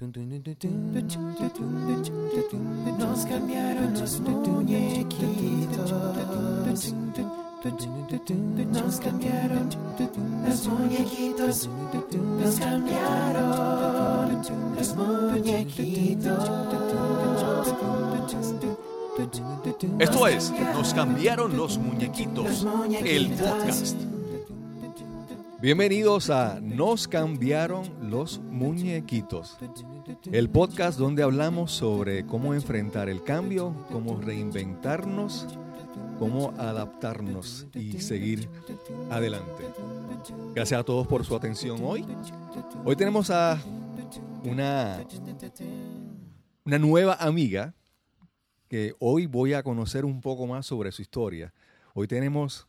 Nos cambiaron los muñequitos. Nos cambiaron los muñequitos. Nos cambiaron los muñequitos. Esto es, nos cambiaron los muñequitos, el podcast. Bienvenidos a Nos cambiaron los muñequitos, el podcast donde hablamos sobre cómo enfrentar el cambio, cómo reinventarnos, cómo adaptarnos y seguir adelante. Gracias a todos por su atención hoy. Hoy tenemos a una, una nueva amiga que hoy voy a conocer un poco más sobre su historia. Hoy tenemos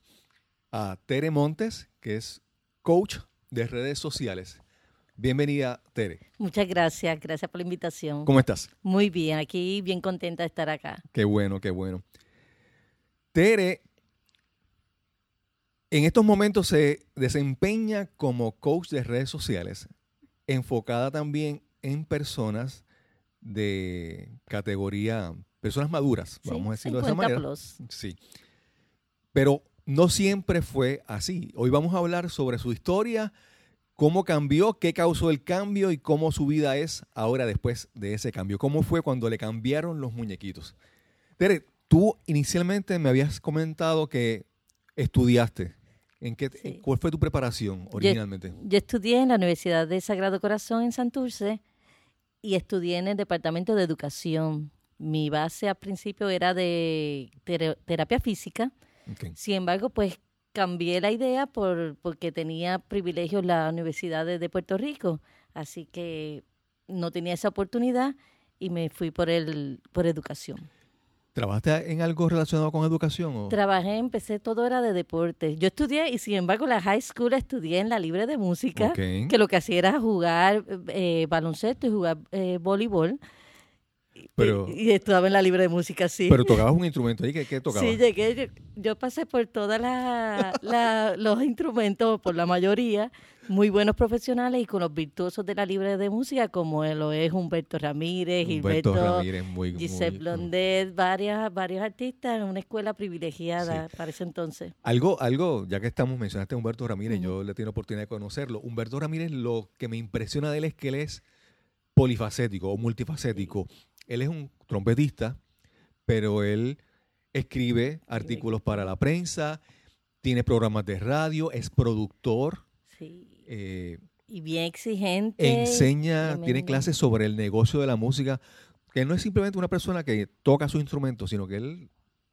a Tere Montes, que es coach de redes sociales. Bienvenida, Tere. Muchas gracias, gracias por la invitación. ¿Cómo estás? Muy bien, aquí bien contenta de estar acá. Qué bueno, qué bueno. Tere, en estos momentos se desempeña como coach de redes sociales, enfocada también en personas de categoría, personas maduras, Sí, vamos a decirlo de esa 50 manera. plus. Sí. Pero no siempre fue así. Hoy vamos a hablar sobre su historia, cómo cambió, qué causó el cambio y cómo su vida es ahora después de ese cambio. ¿Cómo fue cuando le cambiaron los muñequitos? Tere, tú inicialmente me habías comentado que estudiaste. ¿En qué, Sí. ¿Cuál fue tu preparación originalmente? Yo estudié en la Universidad de Sagrado Corazón en Santurce y estudié en el Departamento de Educación. Mi base al principio era de tera- terapia física. Sin embargo, pues cambié la idea por, porque tenía privilegios la Universidad de, de Puerto Rico. Así que no tenía esa oportunidad y me fui por, el, por educación. ¿Trabajaste en algo relacionado con educación? o- Trabajé, empecé, todo era de deporte. Yo estudié y sin embargo la high school estudié en la libre de música, que lo que hacía era jugar eh, baloncesto y jugar eh, voleibol. Y- Pero- y, y estudiaba en la libre de música, sí. Pero tocabas un instrumento ahí, ¿qué, qué tocabas? Sí, llegué, yo, yo pasé por todos los instrumentos, por la mayoría, muy buenos profesionales y con los virtuosos de la libre de música, como lo es Humberto Ramírez, Humberto Gilberto, Ramírez, muy- Giselle muy- Blondet, varias, varios artistas en una escuela privilegiada Sí. para ese entonces. Algo, algo, ya que estamos, mencionaste a Humberto Ramírez, yo le tengo oportunidad de conocerlo. Humberto Ramírez, lo que me impresiona de él es que él es polifacético o multifacético. Él es un trompetista, pero él escribe artículos para la prensa, tiene programas de radio, es productor, Sí. eh, Y bien exigente. enseña, tiene clases sobre el negocio de la música, que no es simplemente una persona que toca su instrumento, sino que él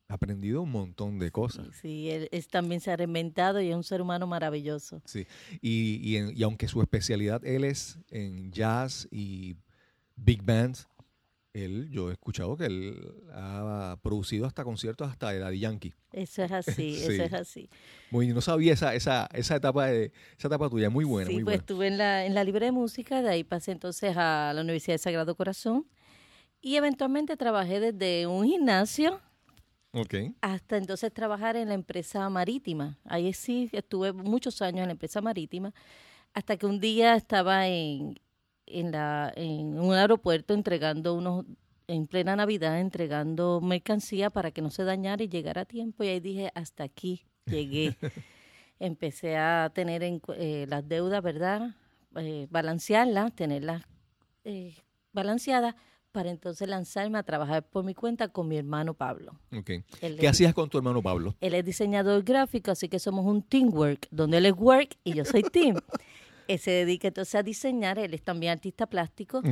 ha aprendido un montón de cosas. Sí, sí, él es, también se ha reinventado y es un ser humano maravilloso. Sí, y, y, en- y aunque su especialidad él es en jazz y big bands, él, yo he escuchado que él ha producido hasta conciertos hasta de Daddy Yankee. Eso es así, Sí. eso es así. Muy, no sabía esa, esa, esa etapa de, esa etapa tuya, muy buena, sí, muy pues buena. estuve en la, en la Libre de Música, de ahí pasé entonces a la Universidad de Sagrado Corazón y eventualmente trabajé desde un gimnasio Ok. hasta entonces trabajar en la empresa marítima. Ahí sí estuve muchos años en la empresa marítima, hasta que un día estaba en, en, la, en un aeropuerto entregando unos, en plena Navidad, entregando mercancía para que no se dañara y llegara a tiempo. Y ahí dije, hasta aquí llegué. Empecé a tener en eh, las deudas, ¿verdad? Eh, balancearlas, tenerlas eh, balanceadas para entonces lanzarme a trabajar por mi cuenta con mi hermano Pablo. Él ¿Qué es- hacías con tu hermano Pablo? él es diseñador gráfico, así que somos un teamwork, donde él es work y yo soy team. Él se dedica entonces a diseñar, él es también artista plástico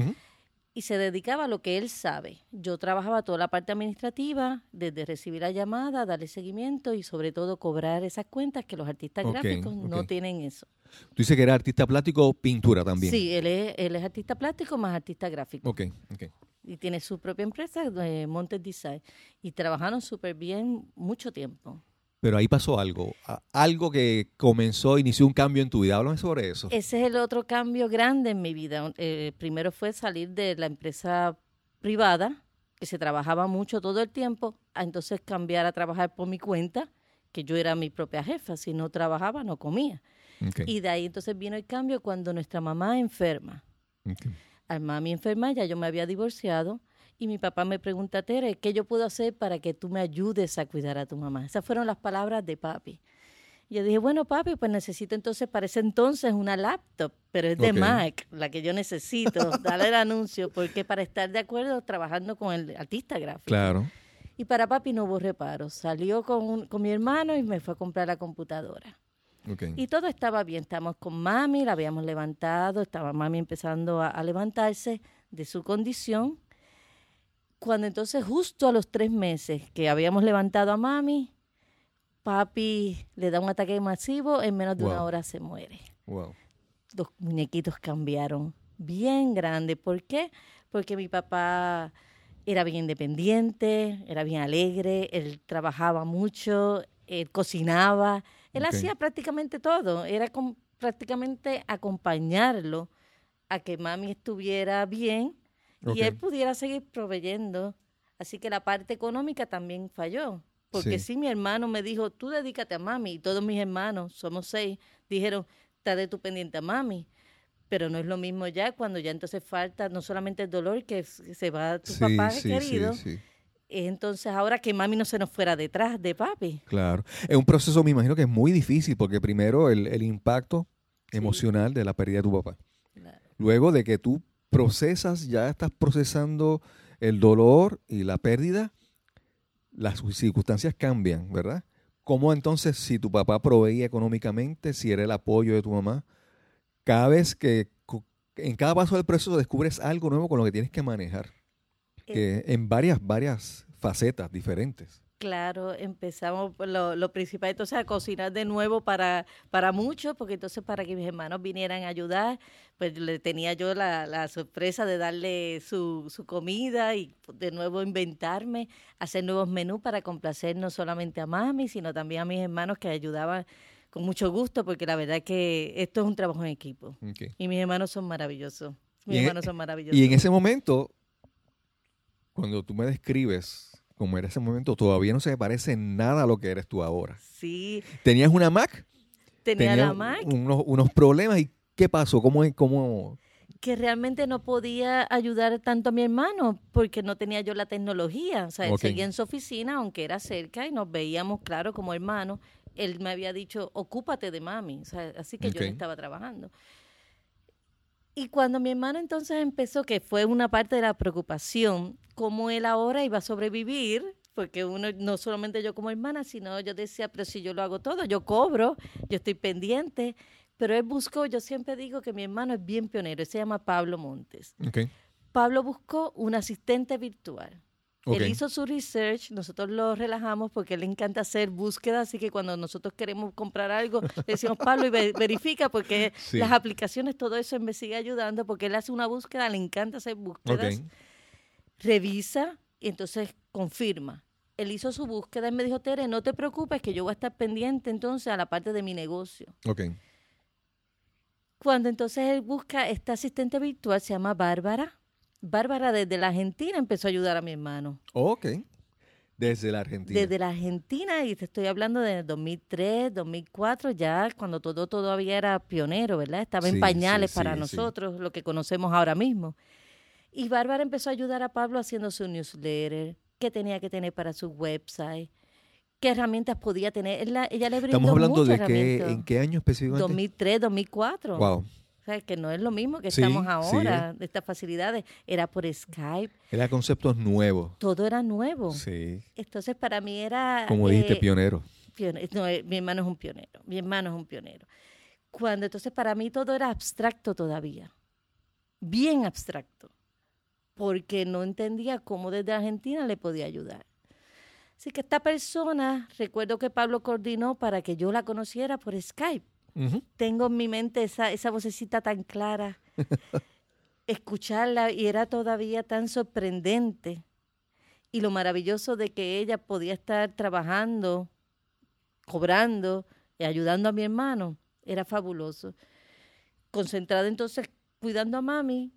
y se dedicaba a lo que él sabe. Yo trabajaba toda la parte administrativa, desde recibir la llamada, darle seguimiento y sobre todo cobrar esas cuentas que los artistas gráficos no tienen eso. Tú dices que eres artista plástico, pintura también. Sí, él es, él es artista plástico más artista gráfico. Ok, ok. Y tiene su propia empresa, eh, Montes Design. Y trabajaron súper bien mucho tiempo. Pero ahí pasó algo, algo que comenzó, inició un cambio en tu vida. Háblame sobre eso. Ese es el otro cambio grande en mi vida. Eh, primero fue salir de la empresa privada, que se trabajaba mucho todo el tiempo, a entonces cambiar a trabajar por mi cuenta, que yo era mi propia jefa. Si no trabajaba, no comía. Y de ahí entonces vino el cambio cuando nuestra mamá enferma. ok. al mami enferma, ya yo me había divorciado. Y mi papá me pregunta, Tere, ¿qué yo puedo hacer para que tú me ayudes a cuidar a tu mamá? Esas fueron las palabras de papi. Y yo dije, bueno, papi, pues necesito entonces, para ese entonces, una laptop, pero es de Ok. Mac, la que yo necesito. Dale el anuncio, porque para estar de acuerdo trabajando con el artista gráfico. Claro. Y para papi no hubo reparos. Salió con, un- con mi hermano y me fue a comprar la computadora. Ok. Y todo estaba bien. Estamos con mami, la habíamos levantado, estaba mami empezando a, a levantarse de su condición. Cuando entonces, justo a los tres meses que habíamos levantado a mami, papi le da un ataque masivo, en menos de una hora se muere Wow. los muñequitos cambiaron bien grande. ¿Por qué? Porque mi papá era bien independiente, era bien alegre, él trabajaba mucho, él cocinaba, él hacía prácticamente todo, era com- prácticamente acompañarlo a que mami estuviera bien Y él pudiera seguir proveyendo. Así que la parte económica también falló. Porque Sí. sí. mi hermano me dijo, tú dedícate a mami. Y todos mis hermanos, somos seis, dijeron, está de tu pendiente a mami. Pero no es lo mismo ya cuando ya entonces falta no solamente el dolor que se va tu Sí, papá sí, querido, entonces ahora que mami no se nos fuera detrás de papi. Claro. Es un proceso, me imagino que es muy difícil porque primero el, el impacto Sí. emocional de la pérdida de tu papá. Claro. Luego de que tú procesas, ya estás procesando el dolor y la pérdida, las circunstancias cambian, ¿verdad? ¿Cómo entonces si tu papá proveía económicamente, si era el apoyo de tu mamá, cada vez que en cada paso del proceso descubres algo nuevo con lo que tienes que manejar, que en varias, varias facetas diferentes. Claro, empezamos por lo, lo principal, entonces a cocinar de nuevo para, para muchos, porque entonces para que mis hermanos vinieran a ayudar, pues le tenía yo la, la sorpresa de darle su, su comida y de nuevo inventarme, hacer nuevos menús para complacer no solamente a mami, sino también a mis hermanos que ayudaban con mucho gusto, porque la verdad que esto es un trabajo en equipo. Y mis hermanos son maravillosos. Mis Y en- hermanos son maravillosos. Y en ese momento, cuando tú me describes como era ese momento, todavía no se parece en nada a lo que eres tú ahora. Sí, Tenías una Mac, tenía la Mac. Unos, unos problemas y ¿qué pasó? ¿Cómo, es- cómo? que realmente no podía ayudar tanto a mi hermano porque no tenía yo la tecnología. O sea, él seguía en su oficina, aunque era cerca y nos veíamos, claro, como hermanos. Él me había dicho, ocúpate de mami. O sea, así que yo no estaba trabajando. Y cuando mi hermano entonces empezó, que fue una parte de la preocupación, cómo él ahora iba a sobrevivir, porque uno, no solamente yo como hermana, sino yo decía, pero si yo lo hago todo, yo cobro, yo estoy pendiente, pero él buscó, yo siempre digo que mi hermano es bien pionero, él se llama Pablo Montes. Pablo buscó un asistente virtual. Él hizo su research, nosotros lo relajamos porque él le encanta hacer búsqueda, así que cuando nosotros queremos comprar algo, le decimos Pablo y ve- verifica porque Sí. las aplicaciones, todo eso él me sigue ayudando porque él hace una búsqueda, le encanta hacer búsquedas, revisa y entonces confirma. Él hizo su búsqueda y me dijo, Tere, no te preocupes que yo voy a estar pendiente entonces a la parte de mi negocio. Cuando entonces él busca esta asistente virtual, se llama Bárbara. Bárbara desde la Argentina empezó a ayudar a mi hermano. Ok. Desde la Argentina. Desde la Argentina, y te estoy hablando de 2003, 2004, ya cuando todo todavía era pionero, ¿verdad? Estaba Sí, en pañales sí, para sí, nosotros, lo que conocemos ahora mismo. Y Bárbara empezó a ayudar a Pablo haciendo su newsletter, qué tenía que tener para su website, qué herramientas podía tener. Ella le brindó Estamos hablando muchas de qué, en qué año específicamente. 2003, 2004. Wow. O sea, que no es lo mismo que Sí, estamos sí. ahora, de estas facilidades. Era por Skype, Era conceptos nuevos. todo era nuevo. Sí. Entonces, para mí era... Como dijiste, eh, pionero. pione- no, eh, mi hermano es un pionero, mi hermano es un pionero. Cuando entonces para mí todo era abstracto todavía, bien abstracto, porque no entendía cómo desde Argentina le podía ayudar. Así que esta persona, recuerdo que Pablo coordinó para que yo la conociera por Skype. Tengo en mi mente esa, esa vocecita tan clara, escucharla y era todavía tan sorprendente. Y lo maravilloso de que ella podía estar trabajando, cobrando y ayudando a mi hermano, era fabuloso. Concentrada entonces cuidando a mami,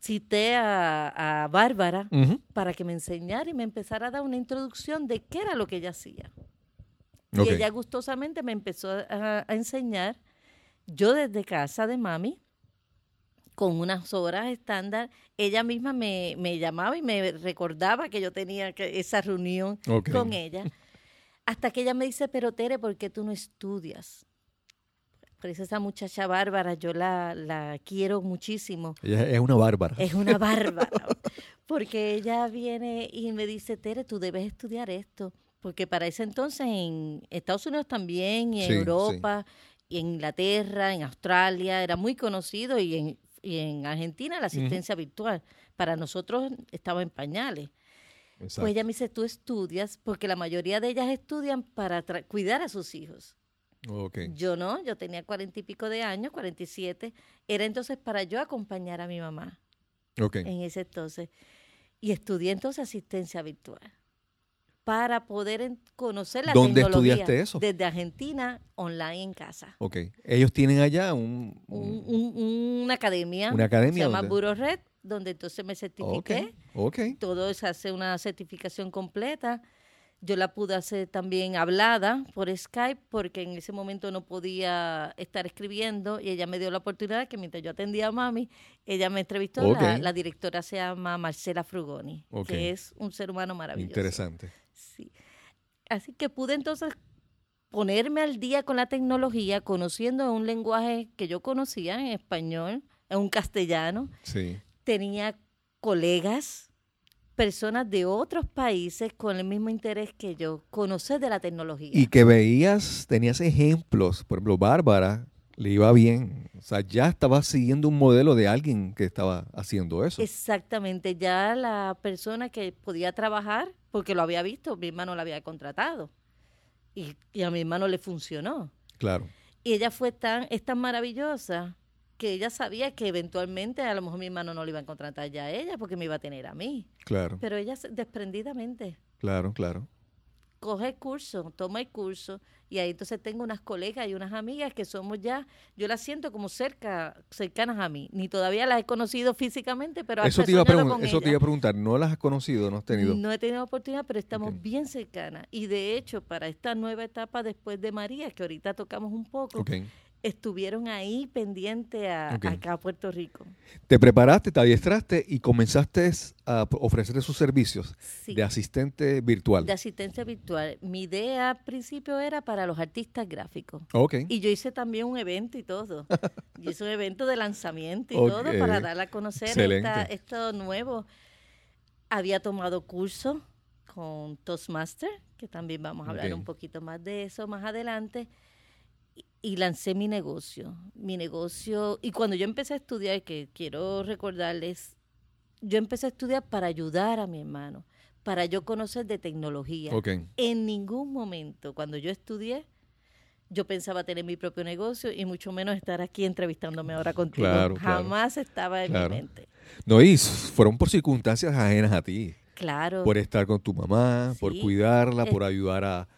cité a, a Bárbara para que me enseñara y me empezara a dar una introducción de qué era lo que ella hacía. Y ella gustosamente me empezó a, a enseñar, yo desde casa de mami, con unas horas estándar. Ella misma me, me llamaba y me recordaba que yo tenía que, esa reunión con ella. Hasta que ella me dice, pero Tere, ¿por qué tú no estudias? Por eso esa muchacha bárbara, yo la, la quiero muchísimo. Ella es una bárbara. Es una bárbara. Porque ella viene y me dice, Tere, tú debes estudiar esto. Porque para ese entonces en Estados Unidos también, y en Sí, sí. Europa, y en Inglaterra, en Australia, era muy conocido y en, y en Argentina la asistencia virtual. Para nosotros estaba en pañales. Exacto. Pues ella me dice, tú estudias, porque la mayoría de ellas estudian para cuidar a sus hijos. Yo no, yo tenía cuarenta y pico de años, 47. Era entonces para yo acompañar a mi mamá en ese entonces. Y estudié entonces asistencia virtual para poder conocer la ¿Dónde tecnología. estudiaste eso? Desde Argentina, online en casa. Ok. Ellos tienen allá un... Un- un- una academia. Una academia Se llama Buro Red, donde entonces me certifiqué. Ok. Todo se hace una certificación completa. Yo la pude hacer también hablada por Skype porque en ese momento no podía estar escribiendo y ella me dio la oportunidad que mientras yo atendía a mami, ella me entrevistó. La, la directora se llama Marcela Frugoni, que es un ser humano maravilloso. Interesante. Sí. Así que pude entonces ponerme al día con la tecnología, conociendo un lenguaje que yo conocía en español, en un castellano, Sí. tenía colegas, personas de otros países con el mismo interés que yo, conocer de la tecnología. Y que veías, tenías ejemplos. Por ejemplo, Bárbara le iba bien. O sea, ya estaba siguiendo un modelo de alguien que estaba haciendo eso. Exactamente, ya la persona que podía trabajar, porque lo había visto, mi hermano la había contratado y, y a mi hermano le funcionó. Claro. Y ella fue tan, es tan maravillosa que ella sabía que eventualmente a lo mejor mi hermano no le iba a contratar ya a ella porque me iba a tener a mí. Claro. Pero ella desprendidamente Claro, claro. Coge el curso, toma el curso y ahí entonces tengo unas colegas y unas amigas que somos ya, yo las siento como cerca, cercanas a mí. Ni todavía las he conocido físicamente, pero Eso te, iba a he soñado pregun- con eso te iba a preguntar. ¿No las has conocido? ¿No has tenido? No he tenido oportunidad, pero estamos bien cercanas. Y de hecho, para esta nueva etapa después de María, que ahorita tocamos un poco, Ok. Estuvieron ahí pendientes a, acá a Puerto Rico. Te preparaste, te adiestraste y comenzaste a ofrecer sus servicios Sí, de asistente virtual. de asistencia virtual. Mi idea al principio era para los artistas gráficos. Y yo hice también un evento y todo. Yo hice un evento de lanzamiento y todo para dar a conocer esta- esto nuevo. Había tomado curso con Toastmaster, que también vamos a hablar un poquito más de eso más adelante. Y, lancé mi negocio. Mi negocio. Y cuando yo empecé a estudiar, que quiero recordarles, yo empecé a estudiar para ayudar a mi hermano, para yo conocer de tecnología. Ok. En ningún momento, cuando yo estudié, yo pensaba tener mi propio negocio y mucho menos estar aquí entrevistándome ahora contigo. Claro, claro. Jamás estaba en Claro. mi mente. No, y fueron por circunstancias ajenas a ti. Claro. Por estar con tu mamá, por cuidarla, por ayudar a,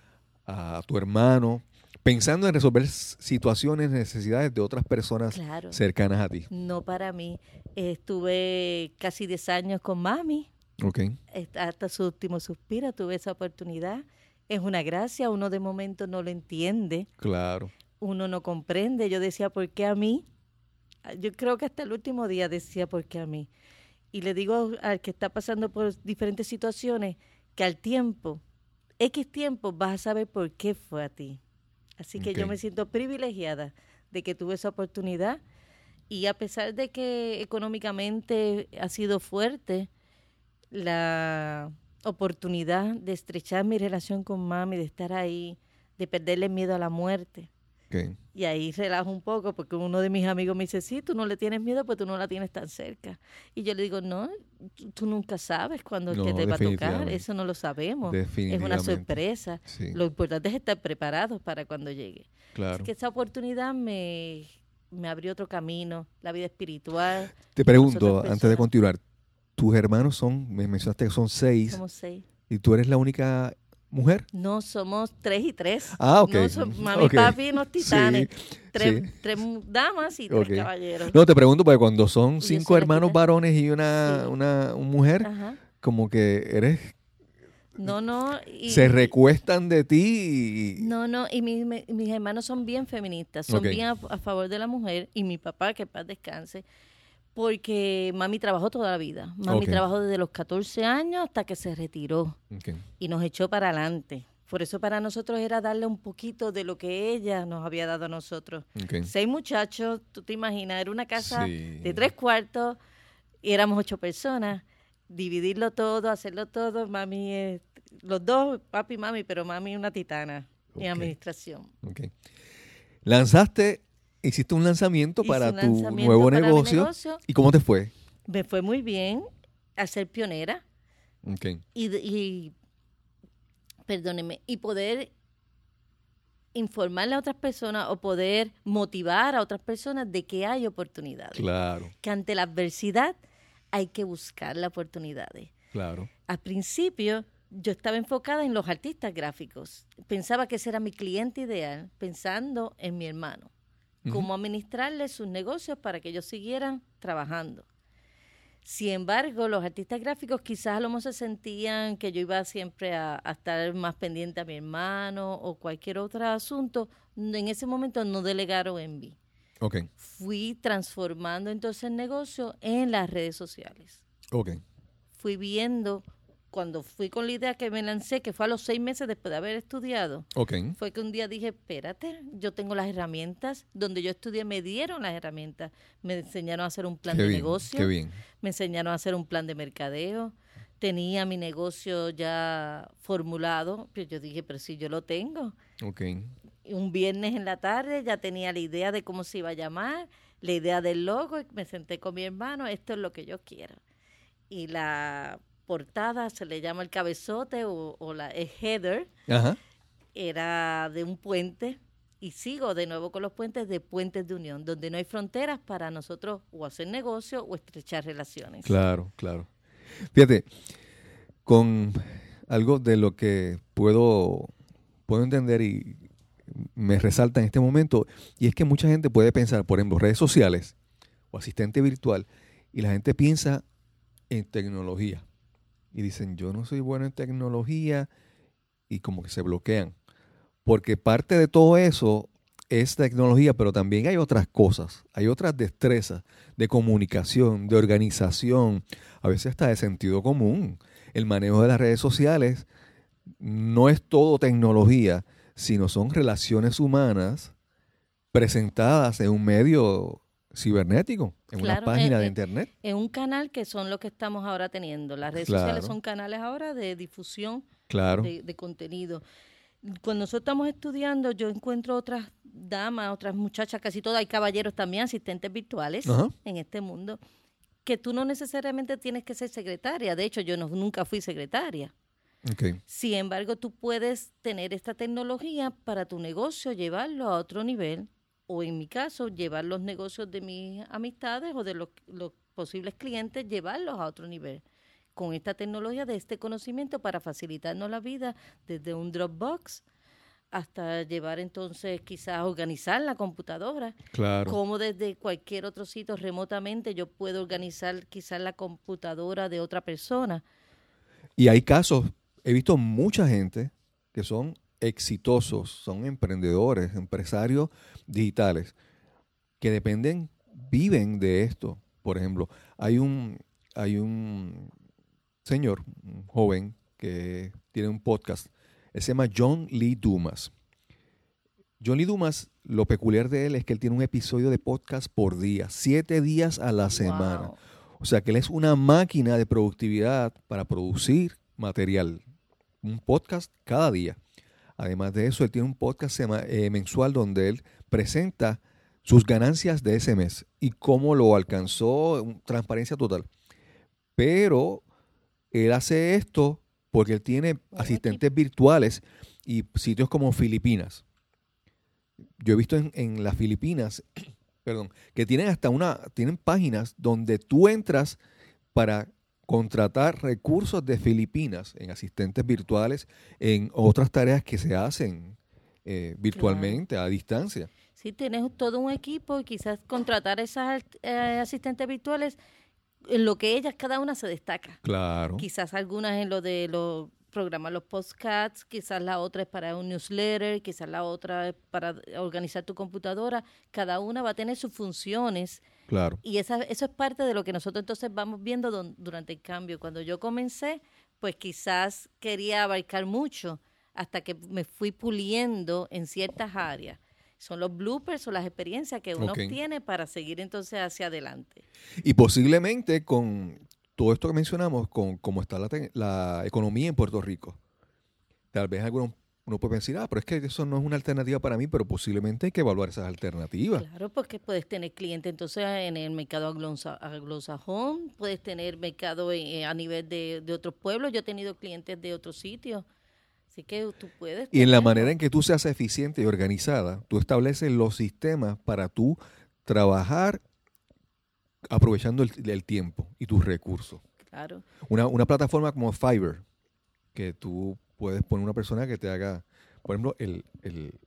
a tu hermano. Pensando en resolver situaciones, necesidades de otras personas Claro. cercanas a ti. No para mí. Estuve casi 10 años con mami. Ok. est- Hasta su último suspiro tuve esa oportunidad. Es una gracia. Uno de momento no lo entiende. Claro. Uno no comprende. Yo decía, ¿por qué a mí? Yo creo que hasta el último día decía, ¿por qué a mí? Y le digo al que está pasando por diferentes situaciones que al tiempo, X tiempo, vas a saber por qué fue a ti. Así que yo me siento privilegiada de que tuve esa oportunidad y a pesar de que económicamente ha sido fuerte, la oportunidad de estrechar mi relación con mami, de estar ahí, de perderle miedo a la muerte. Y ahí relajo un poco porque uno de mis amigos me dice, sí, tú no le tienes miedo, pues tú no la tienes tan cerca. Y yo le digo, no, tú, tú nunca sabes cuándo es que te va a tocar, eso no lo sabemos. Es una sorpresa. Sí, Lo importante es estar preparados para cuando llegue. claro. Así que esa oportunidad me, me abrió otro camino, la vida espiritual. Te pregunto, antes de continuar, tus hermanos son, me mencionaste que son seis, Somos seis. y tú eres la única mujer. No, somos tres y tres. Ah, ok. No, son mami, Ok. papi y unos titanes. Sí, tres, sí. tres damas y tres caballeros. No, te pregunto porque cuando son cinco hermanos varones y una, Sí. una un mujer, Ajá. como que eres, No, no. Y, se recuestan de ti y... No, no, y mis, mis hermanos son bien feministas, son bien a, a favor de la mujer, y mi papá, que paz descanse, Porque mami trabajó toda la vida. Mami trabajó desde los 14 años hasta que se retiró y nos echó para adelante. Por eso para nosotros era darle un poquito de lo que ella nos había dado a nosotros. Seis muchachos, tú te imaginas, era una casa Sí. de tres cuartos y éramos ocho personas. Dividirlo todo, hacerlo todo, mami, los dos, papi y mami, pero mami una titana en administración. Lanzaste, hiciste un lanzamiento Hice para un tu lanzamiento nuevo para negocio. negocio. ¿Y cómo te fue? Me fue muy bien a ser pionera Ok. y, y perdónenme, y poder informarle a otras personas o poder motivar a otras personas de que hay oportunidades. Claro, Que ante la adversidad hay que buscar las oportunidades. claro. Al principio yo estaba enfocada en los artistas gráficos. Pensaba que ese era mi cliente ideal, pensando en mi hermano. Cómo administrarle sus negocios para que ellos siguieran trabajando. Sin embargo, los artistas gráficos quizás a lo mejor se sentían que yo iba siempre a, a estar más pendiente a mi hermano o cualquier otro asunto. En ese momento no delegaron en mí. Ok, Fui transformando entonces el negocio en las redes sociales ok. fui viendo, cuando fui con la idea que me lancé, que fue a los seis meses después de haber estudiado, Ok, fue que un día dije, espérate, yo tengo las herramientas, donde yo estudié me dieron las herramientas, me enseñaron a hacer un plan qué de bien, negocio, qué bien. me enseñaron a hacer un plan de mercadeo, tenía mi negocio ya formulado, pero yo dije, pero si yo lo tengo, Ok, un viernes en la tarde ya tenía la idea de cómo se iba a llamar, la idea del logo, y me senté con mi hermano, esto es lo que yo quiero. Y la portada se le llama el cabezote o, o la el header, ajá. era de un puente y sigo de nuevo con los puentes de puentes de unión, donde no hay fronteras para nosotros o hacer negocio o estrechar relaciones. Claro, claro. Fíjate, con algo de lo que puedo, puedo entender y me resalta en este momento, y es que mucha gente puede pensar, por ejemplo, redes sociales o asistente virtual, y la gente piensa en tecnología. Y dicen, yo no soy bueno en tecnología, y como que se bloquean. Porque parte de todo eso es tecnología, pero también hay otras cosas, hay otras destrezas de comunicación, de organización, a veces hasta de sentido común. El manejo de las redes sociales no es todo tecnología, sino son relaciones humanas presentadas en un medio cibernético, en una página de internet. En un canal que son lo que estamos ahora teniendo. Las redes Claro. sociales son canales ahora de difusión Claro, de, de contenido. Cuando nosotros estamos estudiando, yo encuentro otras damas, otras muchachas, casi todas, hay caballeros también, asistentes virtuales Ajá. en este mundo, que tú no necesariamente tienes que ser secretaria. De hecho, yo no, nunca fui secretaria. Sin embargo, tú puedes tener esta tecnología para tu negocio, llevarlo a otro nivel, o en mi caso, llevar los negocios de mis amistades o de los, los posibles clientes, llevarlos a otro nivel. Con esta tecnología de este conocimiento para facilitarnos la vida desde un Dropbox hasta llevar entonces quizás organizar la computadora, claro. como desde cualquier otro sitio remotamente yo puedo organizar quizás la computadora de otra persona. Y hay casos, he visto mucha gente que son exitosos, son emprendedores, empresarios digitales, que dependen, viven de esto. Por ejemplo, hay un, hay un señor, un joven, que tiene un podcast, él se llama John Lee Dumas. John Lee Dumas, lo peculiar de él es que él tiene un episodio de podcast por día, siete días a la semana. Wow. O sea que él es una máquina de productividad para producir material. Un podcast cada día. Además de eso, él tiene un podcast eh, mensual donde él presenta sus ganancias de ese mes y cómo lo alcanzó, transparencia total. Pero él hace esto porque él tiene asistentes virtuales y sitios como Filipinas. Yo he visto en, en las Filipinas, perdón, que tienen hasta una, tienen páginas donde tú entras para contratar recursos de Filipinas en asistentes virtuales, en otras tareas que se hacen eh, virtualmente, a distancia. Sí, tienes todo un equipo y quizás contratar esas eh, asistentes virtuales en lo que ellas cada una se destaca. Claro. Quizás algunas en lo de los programar los podcasts, quizás la otra es para un newsletter, quizás la otra es para organizar tu computadora. Cada una va a tener sus funciones. Claro. Y esa, eso es parte de lo que nosotros entonces vamos viendo don- durante el cambio. Cuando yo comencé, pues quizás quería abarcar mucho hasta que me fui puliendo en ciertas áreas. Son los bloopers o las experiencias que uno Ok. obtiene para seguir entonces hacia adelante. Y posiblemente con todo esto que mencionamos, con cómo está la, economía en Puerto Rico, tal vez alguno, uno puede pensar, ah, pero es que eso no es una alternativa para mí, pero posiblemente hay que evaluar esas alternativas. Claro, porque puedes tener clientes entonces en el mercado anglosajón, puedes tener mercado eh, a nivel de, de otros pueblos. Yo he tenido clientes de otros sitios. Así que tú puedes. Y en la manera en que tú seas eficiente y organizada, tú estableces los sistemas para tú trabajar aprovechando el, el tiempo y tus recursos. Claro. Una, una plataforma como Fiverr, que tú puedes poner una persona que te haga, por ejemplo, el, el,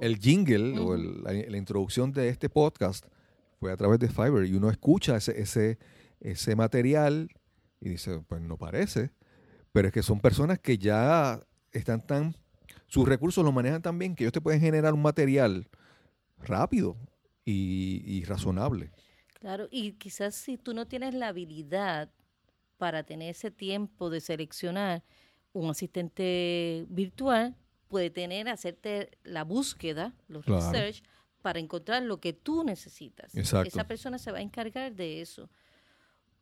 El jingle o la, la introducción de este podcast fue a través de Fiverr y uno escucha ese, ese, ese material y dice, pues no parece, pero es que son personas que ya están tan, sus recursos los manejan tan bien que ellos te pueden generar un material rápido y, y razonable. Claro, y quizás si tú no tienes la habilidad para tener ese tiempo de seleccionar un asistente virtual, puede tener, hacerte la búsqueda, los Claro. research, para encontrar lo que tú necesitas. Exacto. Esa persona se va a encargar de eso.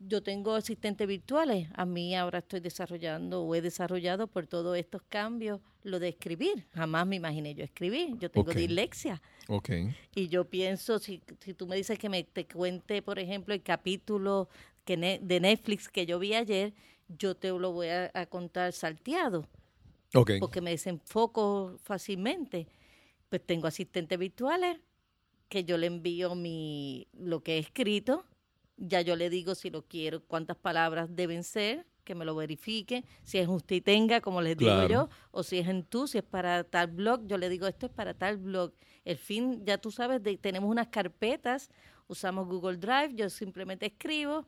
Yo tengo asistentes virtuales. A mí ahora estoy desarrollando o he desarrollado por todos estos cambios lo de escribir. Jamás me imaginé yo escribir. Yo tengo dislexia. Ok. Y yo pienso, si, si tú me dices que me te cuente, por ejemplo, el capítulo que ne- de Netflix que yo vi ayer, yo te lo voy a, a contar salteado, Ok. porque me desenfoco fácilmente. Pues tengo asistentes virtuales que yo le envío mi lo que he escrito, ya yo le digo si lo quiero, cuántas palabras deben ser, que me lo verifique, si es usted y tenga, como les digo yo, o si es en tú, si es para tal blog, yo le digo esto es para tal blog. El fin, ya tú sabes, de, tenemos unas carpetas, usamos Google Drive, yo simplemente escribo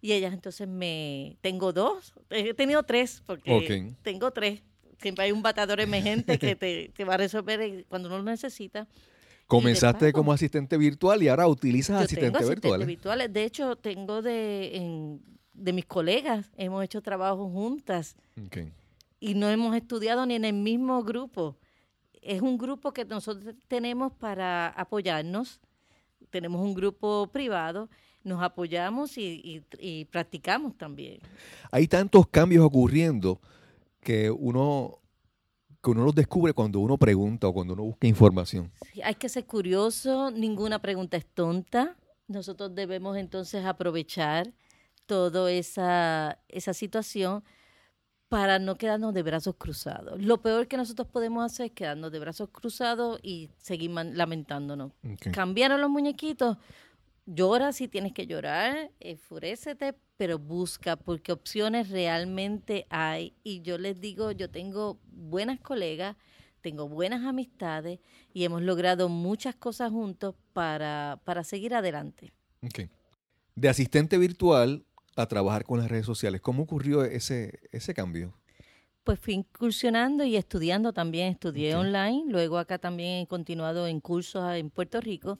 y ellas entonces me... Tengo dos, he tenido tres, porque tengo tres. Siempre hay un batador emergente que te, te va a resolver cuando uno lo necesita. Comenzaste como asistente virtual y ahora utilizas asistentes tengo asistentes virtuales. virtuales. De hecho, tengo de, en- de mis colegas, hemos hecho trabajo juntas y no hemos estudiado ni en el mismo grupo. Es un grupo que nosotros tenemos para apoyarnos. Tenemos un grupo privado, nos apoyamos y, y- y practicamos también. Hay tantos cambios ocurriendo que uno, que uno los descubre cuando uno pregunta o cuando uno busca información. Hay que ser curioso, ninguna pregunta es tonta. Nosotros debemos entonces aprovechar toda esa, esa situación para no quedarnos de brazos cruzados. Lo peor que nosotros podemos hacer es quedarnos de brazos cruzados y seguir lamentándonos. Ok. Cambiaron los muñequitos, llora si tienes que llorar, enfurécete, pero busca, porque opciones realmente hay. Y yo les digo, yo tengo buenas colegas, tengo buenas amistades y hemos logrado muchas cosas juntos para, para seguir adelante. De asistente virtual a trabajar con las redes sociales, ¿cómo ocurrió ese, ese cambio? Pues fui incursionando y estudiando también, estudié online, luego acá también he continuado en cursos en Puerto Rico,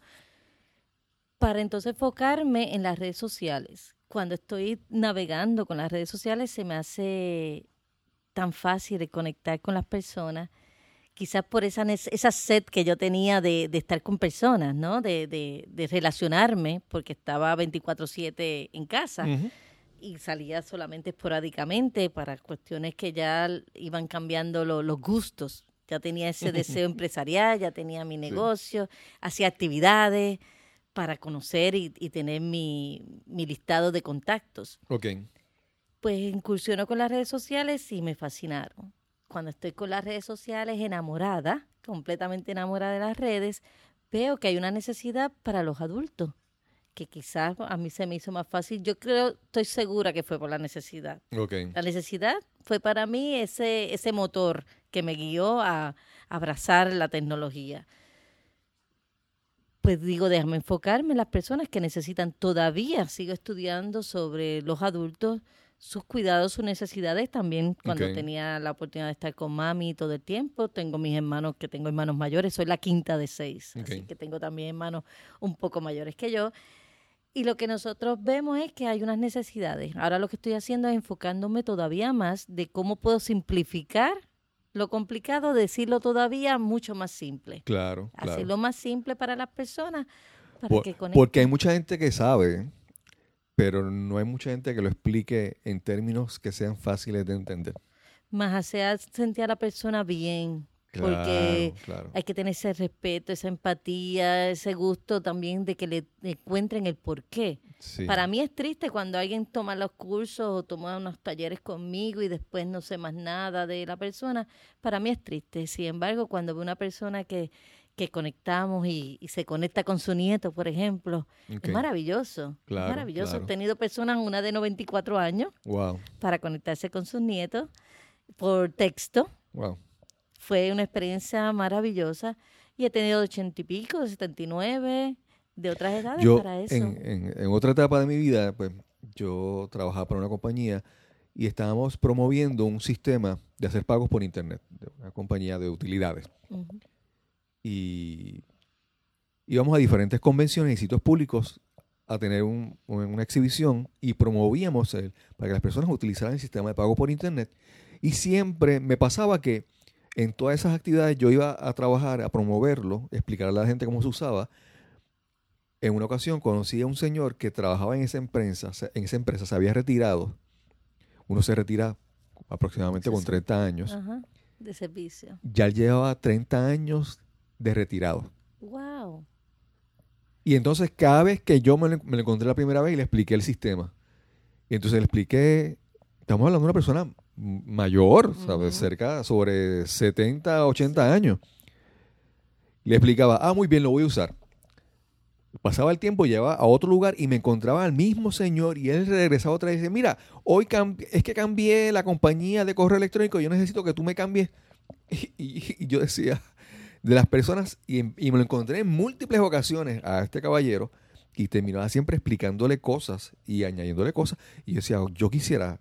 para entonces enfocarme en las redes sociales. Cuando estoy navegando con las redes sociales se me hace tan fácil de conectar con las personas, quizás por esa, esa sed que yo tenía de, de estar con personas, ¿no? De, de, de relacionarme, porque estaba 24/7 en casa y salía solamente esporádicamente para cuestiones que ya iban cambiando lo- los gustos. Ya tenía ese deseo empresarial, ya tenía mi negocio, hacía actividades para conocer y, y tener mi, mi listado de contactos. Ok. Pues incursionó con las redes sociales y me fascinaron. Cuando estoy con las redes sociales enamorada, completamente enamorada de las redes, veo que hay una necesidad para los adultos, que quizás a mí se me hizo más fácil. Yo creo, estoy segura que fue por la necesidad. Ok. La necesidad fue para mí ese, ese motor que me guió a abrazar la tecnología. Pues digo, déjame enfocarme en las personas que necesitan todavía. Sigo estudiando sobre los adultos, sus cuidados, sus necesidades también cuando tenía la oportunidad de estar con mami todo el tiempo. Tengo mis hermanos que tengo hermanos mayores, soy la quinta de seis, así que tengo también hermanos un poco mayores que yo. Y lo que nosotros vemos es que hay unas necesidades. Ahora lo que estoy haciendo es enfocándome todavía más de cómo puedo simplificar lo complicado, decirlo todavía mucho más simple. Claro, claro. Hacerlo más simple para las personas para Por- que conecten. porque hay mucha gente que sabe, pero no hay mucha gente que lo explique en términos que sean fáciles de entender. más hacer sentir a la persona bien. Porque Claro, hay que tener ese respeto, esa empatía, ese gusto también de que le encuentren el porqué. Sí. Para mí es triste cuando alguien toma los cursos o toma unos talleres conmigo y después no sé más nada de la persona. Para mí es triste. Sin embargo, cuando veo una persona que, que conectamos y, y se conecta con su nieto, por ejemplo, es maravilloso. Claro, es maravilloso. claro. He tenido personas, una de 94 años, Wow, para conectarse con sus nietos por texto. wow. Fue una experiencia maravillosa y he tenido de ochenta y pico, de 79, de otras edades Yo, para eso. en, en- en otra etapa de mi vida, pues yo trabajaba para una compañía y estábamos promoviendo un sistema de hacer pagos por internet, de una compañía de utilidades. Y íbamos a diferentes convenciones y sitios públicos a tener un- un- una exhibición y promovíamos el, para que las personas utilizaran el sistema de pago por internet. Y siempre me pasaba que en todas esas actividades yo iba a trabajar, a promoverlo, explicarle a la gente cómo se usaba. En una ocasión conocí a un señor que trabajaba en esa empresa, se- en esa empresa se había retirado. Uno se retira aproximadamente con 30 años. Ajá, de servicio. Ya él llevaba 30 años de retirado. Wow. Y entonces cada vez que yo me lo, me lo encontré la primera vez y le expliqué el sistema. Y entonces le expliqué, estamos hablando de una persona mayor, ¿sabes? Cerca, sobre 70, 80 años. Le explicaba, ah, muy bien, lo voy a usar. Pasaba el tiempo, llevaba a otro lugar y me encontraba al mismo señor y él regresaba otra vez y dice, mira, hoy es que cambié la compañía de correo electrónico, yo necesito que tú me cambies. Y, y- y yo decía, de las personas, y, y me lo encontré en múltiples ocasiones a este caballero y terminaba siempre explicándole cosas y añadiéndole cosas. Y yo decía, yo quisiera,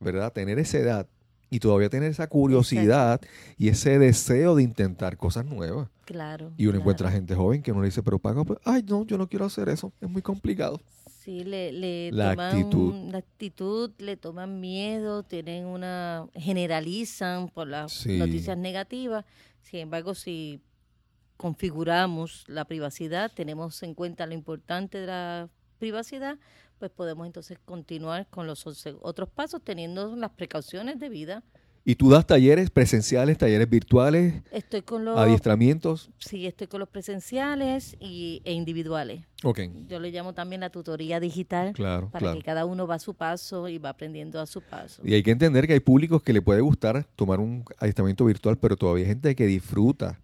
¿verdad?, tener esa edad y todavía tener esa curiosidad y ese deseo de intentar cosas nuevas. Claro. Y uno claro. encuentra gente joven que uno le dice, pero paga, pues, ay, no, yo no quiero hacer eso, es muy complicado. Sí, le, le La toman actitud. la actitud, le toman miedo, tienen una, generalizan por las Sí. noticias negativas. Sin embargo, si configuramos la privacidad, tenemos en cuenta lo importante de la privacidad, pues podemos entonces continuar con los otros pasos teniendo las precauciones de vida. Y tú das talleres presenciales, talleres virtuales, Estoy con los adiestramientos. sí, estoy con los presenciales y, e individuales. Ok, Yo le llamo también la tutoría digital claro, para claro. que cada uno va a su paso y va aprendiendo a su paso. Y hay que entender que hay públicos que le puede gustar tomar un adiestramiento virtual, pero todavía hay gente que disfruta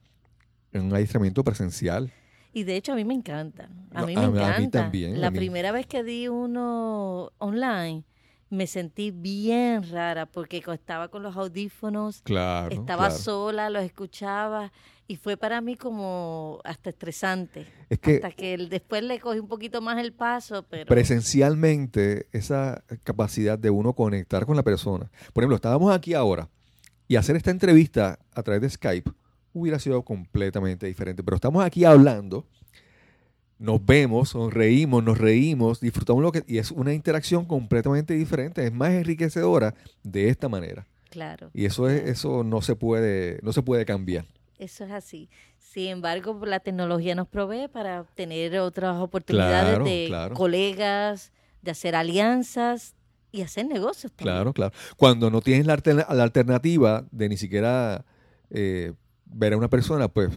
en un adiestramiento presencial. Y de hecho a mí me encanta. A No, mí a me mí- a mí encanta. también, La a mí. primera vez que di uno online me sentí bien rara porque estaba con los audífonos, Claro. estaba claro. sola, los escuchaba y fue para mí como hasta estresante. Es que hasta que el- después le cogí un poquito más el paso, pero presencialmente esa capacidad de uno conectar con la persona. Por ejemplo, estábamos aquí ahora y hacer esta entrevista a través de Skype hubiera sido completamente diferente, pero estamos aquí hablando, nos vemos, nos reímos, nos reímos, disfrutamos lo que y es una interacción completamente diferente, es más enriquecedora de esta manera. claro. Y eso es eso no se puede no se puede cambiar. Eso es así. Sin embargo, la tecnología nos provee para tener otras oportunidades Claro, de claro. colegas, de hacer alianzas y hacer negocios también. Claro, claro. Cuando no tienes la, alterna- la alternativa de ni siquiera eh, ver a una persona, pues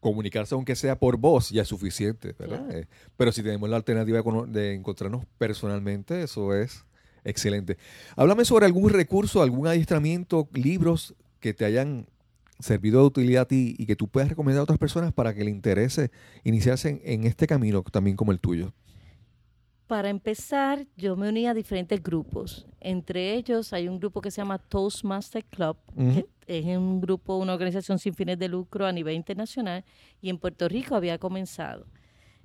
comunicarse aunque sea por voz ya es suficiente, ¿verdad? Claro. Eh, pero si tenemos la alternativa de, encontrarnos personalmente, eso es excelente. Háblame sobre algún recurso, algún adiestramiento, libros que te hayan servido de utilidad a ti y que tú puedas recomendar a otras personas para que le interese iniciarse en, en este camino también como el tuyo. Para empezar, yo me uní a diferentes grupos. Entre ellos hay un grupo que se llama Toastmaster Club, que es un grupo, una organización sin fines de lucro a nivel internacional y en Puerto Rico había comenzado.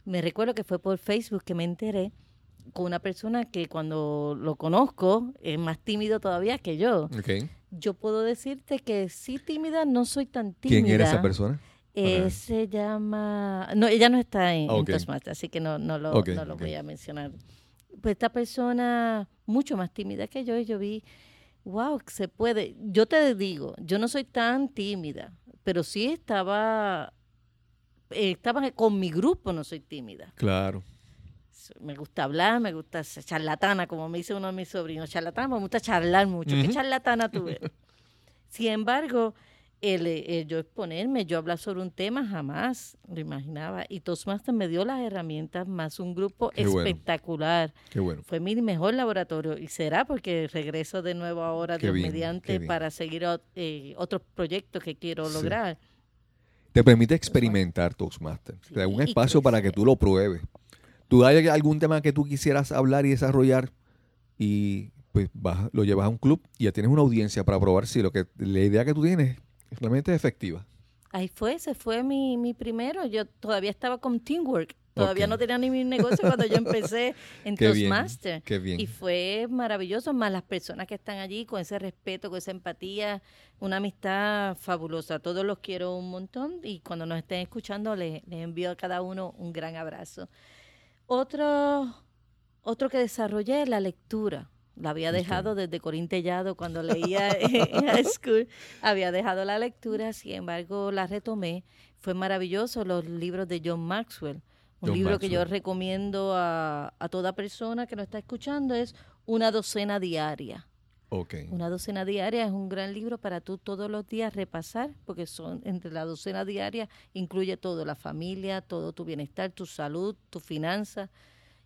Me recuerdo que fue por Facebook que me enteré con una persona que cuando lo conozco es más tímido todavía que yo. Ok. Yo puedo decirte que sí tímida, no soy tan tímida. ¿Quién era esa persona? Eh, se llama... No, ella no está en, en Ok. Toastmasters, así que no, no lo, no lo voy a mencionar. Pues esta persona, mucho más tímida que yo, y yo vi, wow, se puede. Yo te digo, yo no soy tan tímida, pero sí estaba, eh, estaba con mi grupo, no soy tímida. Claro. Me gusta hablar, me gusta ser charlatana, como me dice uno de mis sobrinos. Charlatana, me gusta charlar mucho. ¿Qué charlatana tú eres? Sin embargo, el, el yo exponerme, yo hablar sobre un tema, jamás lo imaginaba. Y Toastmasters me dio las herramientas, más un grupo Qué bueno. espectacular. Qué bueno. Fue mi mejor laboratorio. Y será porque regreso de nuevo ahora, Qué Dios bien, qué mediante, para seguir eh, otros proyectos que quiero Sí. lograr. Te permite experimentar Toastmasters. Te da un Sí, espacio para que tú lo pruebes. ¿Tú hay algún tema que tú quisieras hablar y desarrollar y pues vas- lo llevas a un club y ya tienes una audiencia para probar si lo que la idea que tú tienes es realmente efectiva? Ahí fue, ese fue mi, mi primero. Yo todavía estaba con Teamwork. Todavía no tenía ni mi negocio cuando yo empecé en Toastmaster. qué bien. Y fue maravilloso, más las personas que están allí con ese respeto, con esa empatía, una amistad fabulosa. Todos los quiero un montón y cuando nos estén escuchando les, les envío a cada uno un gran abrazo. Otro, otro que desarrollé es la lectura. La había dejado desde Corín Tellado cuando leía en high school. Había dejado la lectura, sin embargo la retomé. Fue maravilloso los libros de John Maxwell. Un John libro que yo recomiendo a, a toda persona que nos está escuchando es Una docena diaria. Una docena diaria es un gran libro para tú todos los días repasar, porque son entre la docena diaria incluye todo, la familia, todo tu bienestar, tu salud, tu finanzas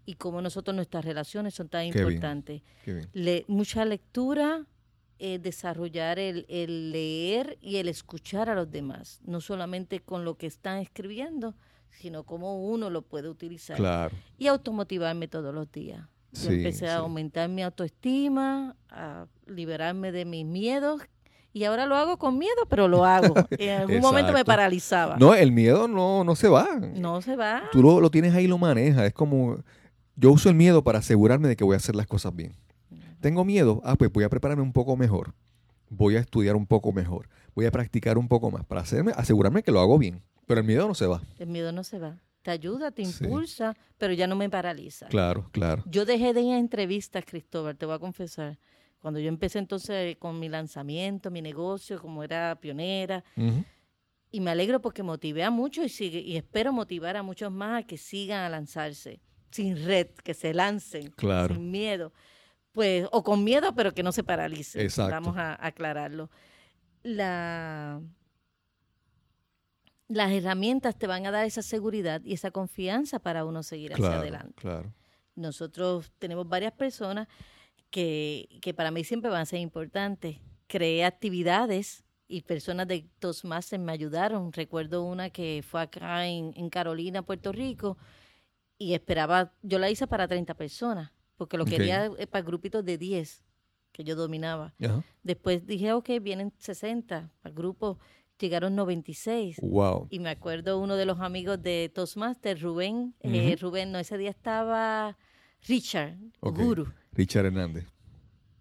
y cómo nosotros nuestras relaciones son tan Qué bien. importantes. Qué bien. Le- mucha lectura, eh, desarrollar el, el leer y el escuchar a los demás, no solamente con lo que están escribiendo, sino cómo uno lo puede utilizar Claro. y automotivarme todos los días. Yo Sí, empecé sí. a aumentar mi autoestima, a liberarme de mis miedos y ahora lo hago con miedo, pero lo hago. En algún momento me paralizaba. No, el miedo no, no se va. No se va. Tú lo, lo tienes ahí y lo manejas. Es como, yo uso el miedo para asegurarme de que voy a hacer las cosas bien. Tengo miedo, ah, pues voy a prepararme un poco mejor. Voy a estudiar un poco mejor. Voy a practicar un poco más para hacerme, asegurarme que lo hago bien. Pero el miedo no se va. El miedo no se va. Te ayuda, te Sí. impulsa, pero ya no me paraliza. Claro, claro. Yo dejé de ir a entrevistas, Cristóbal, te voy a confesar. Cuando yo empecé entonces con mi lanzamiento, mi negocio, como era pionera, y me alegro porque motivé a muchos y, sigue, y espero motivar a muchos más a que sigan a lanzarse, sin red, que se lancen, Claro. sin miedo. Pues, o con miedo, pero que no se paralicen. Exacto. Vamos a aclararlo. La, las herramientas te van a dar esa seguridad y esa confianza para uno seguir hacia adelante. claro. Nosotros tenemos varias personas que, que para mí siempre van a ser importantes. Creé actividades y personas de Toastmasters me ayudaron. Recuerdo una que fue acá en, en Carolina, Puerto Rico, y esperaba, yo la hice para 30 personas, porque lo quería eh, para grupitos de 10 que yo dominaba. Después dije, ok, vienen 60, para grupos llegaron 96. Wow. Y me acuerdo uno de los amigos de Toastmasters, Rubén. eh. Rubén, no, ese día estaba Richard. Guru. Richard Hernández.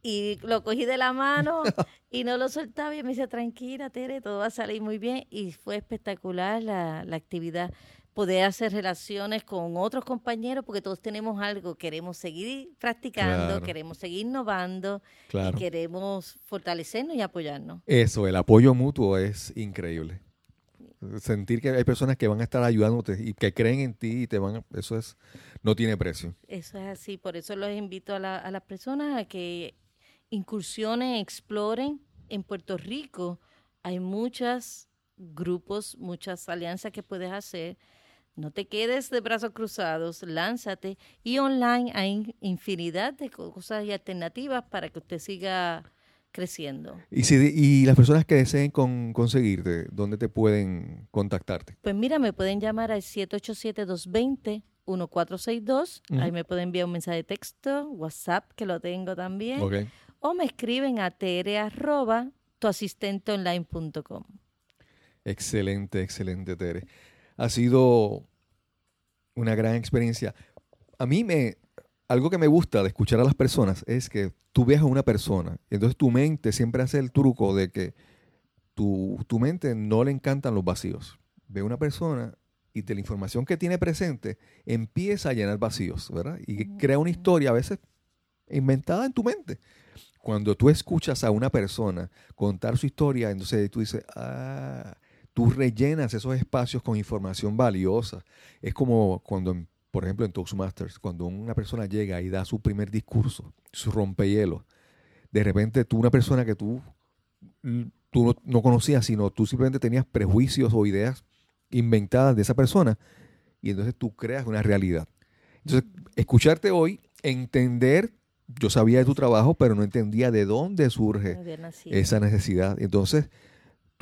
Y lo cogí de la mano y no lo soltaba y me dice, tranquila, Tere, todo va a salir muy bien. Y fue espectacular la, la actividad. Poder hacer relaciones con otros compañeros porque todos tenemos algo. Queremos seguir practicando, Claro. queremos seguir innovando Claro. y queremos fortalecernos y apoyarnos. Eso, el apoyo mutuo es increíble. Sentir que hay personas que van a estar ayudándote y que creen en ti y te van a, eso es no tiene precio. Eso es así, por eso los invito a, la- a las personas a que incursionen, exploren. En Puerto Rico hay muchos grupos, muchas alianzas que puedes hacer. No te quedes de brazos cruzados, lánzate. Y online hay infinidad de cosas y alternativas para que usted siga creciendo. Y si y las personas que deseen con- conseguirte, ¿dónde te pueden contactarte? Pues mira, me pueden llamar al 787-220-1462. Ujú. Ahí me pueden enviar un mensaje de texto, WhatsApp, que lo tengo también. O me escriben a tere arroba tuasistenteonline.com. Excelente, excelente, Tere. Ha sido una gran experiencia. A mí me, algo que me gusta de escuchar a las personas es que tú ves a una persona y entonces tu mente siempre hace el truco de que tu, tu mente no le encantan los vacíos. Ve a una persona y de la información que tiene presente empieza a llenar vacíos, ¿verdad? Y crea una historia a veces inventada en tu mente. Cuando tú escuchas a una persona contar su historia, entonces tú dices, ah, tú rellenas esos espacios con información valiosa. Es como cuando, por ejemplo, en Toastmasters, cuando una persona llega y da su primer discurso, su rompehielo, de repente tú, una persona que tú, tú no, no conocías, sino tú simplemente tenías prejuicios o ideas inventadas de esa persona, y entonces tú creas una realidad. Entonces, escucharte hoy, entender, yo sabía de tu trabajo, pero no entendía de dónde surge esa necesidad. Entonces,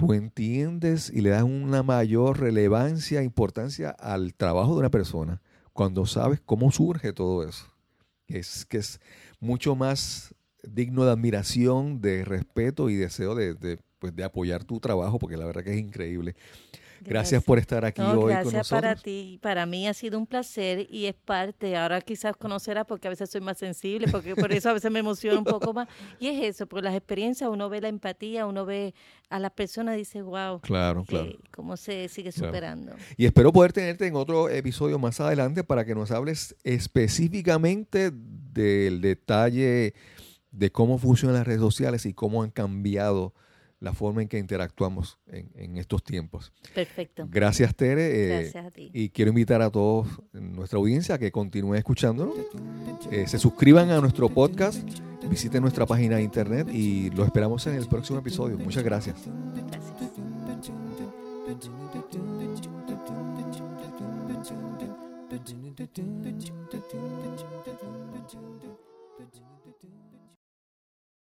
tú entiendes y le das una mayor relevancia, importancia al trabajo de una persona cuando sabes cómo surge todo eso. Es que es mucho más digno de admiración, de respeto y deseo de, de, pues, de apoyar tu trabajo, porque la verdad que es increíble. Gracias, por estar aquí hoy gracias con nosotros. para ti. Para mí ha sido un placer y es parte. Ahora quizás conocerás porque a veces soy más sensible, porque por eso a veces me emociona un poco más. Y es eso, por las experiencias uno ve la empatía, uno ve a las personas y dice, wow, claro, claro. cómo se sigue superando. Y espero poder tenerte en otro episodio más adelante para que nos hables específicamente del detalle de cómo funcionan las redes sociales y cómo han cambiado la forma en que interactuamos en, estos tiempos. Perfecto. Gracias, Tere. Eh, Gracias a ti. Y quiero invitar a todos nuestra audiencia a que continúen escuchándonos, eh, se suscriban a nuestro podcast, visiten nuestra página de internet y lo esperamos en el próximo episodio. Muchas gracias. Gracias.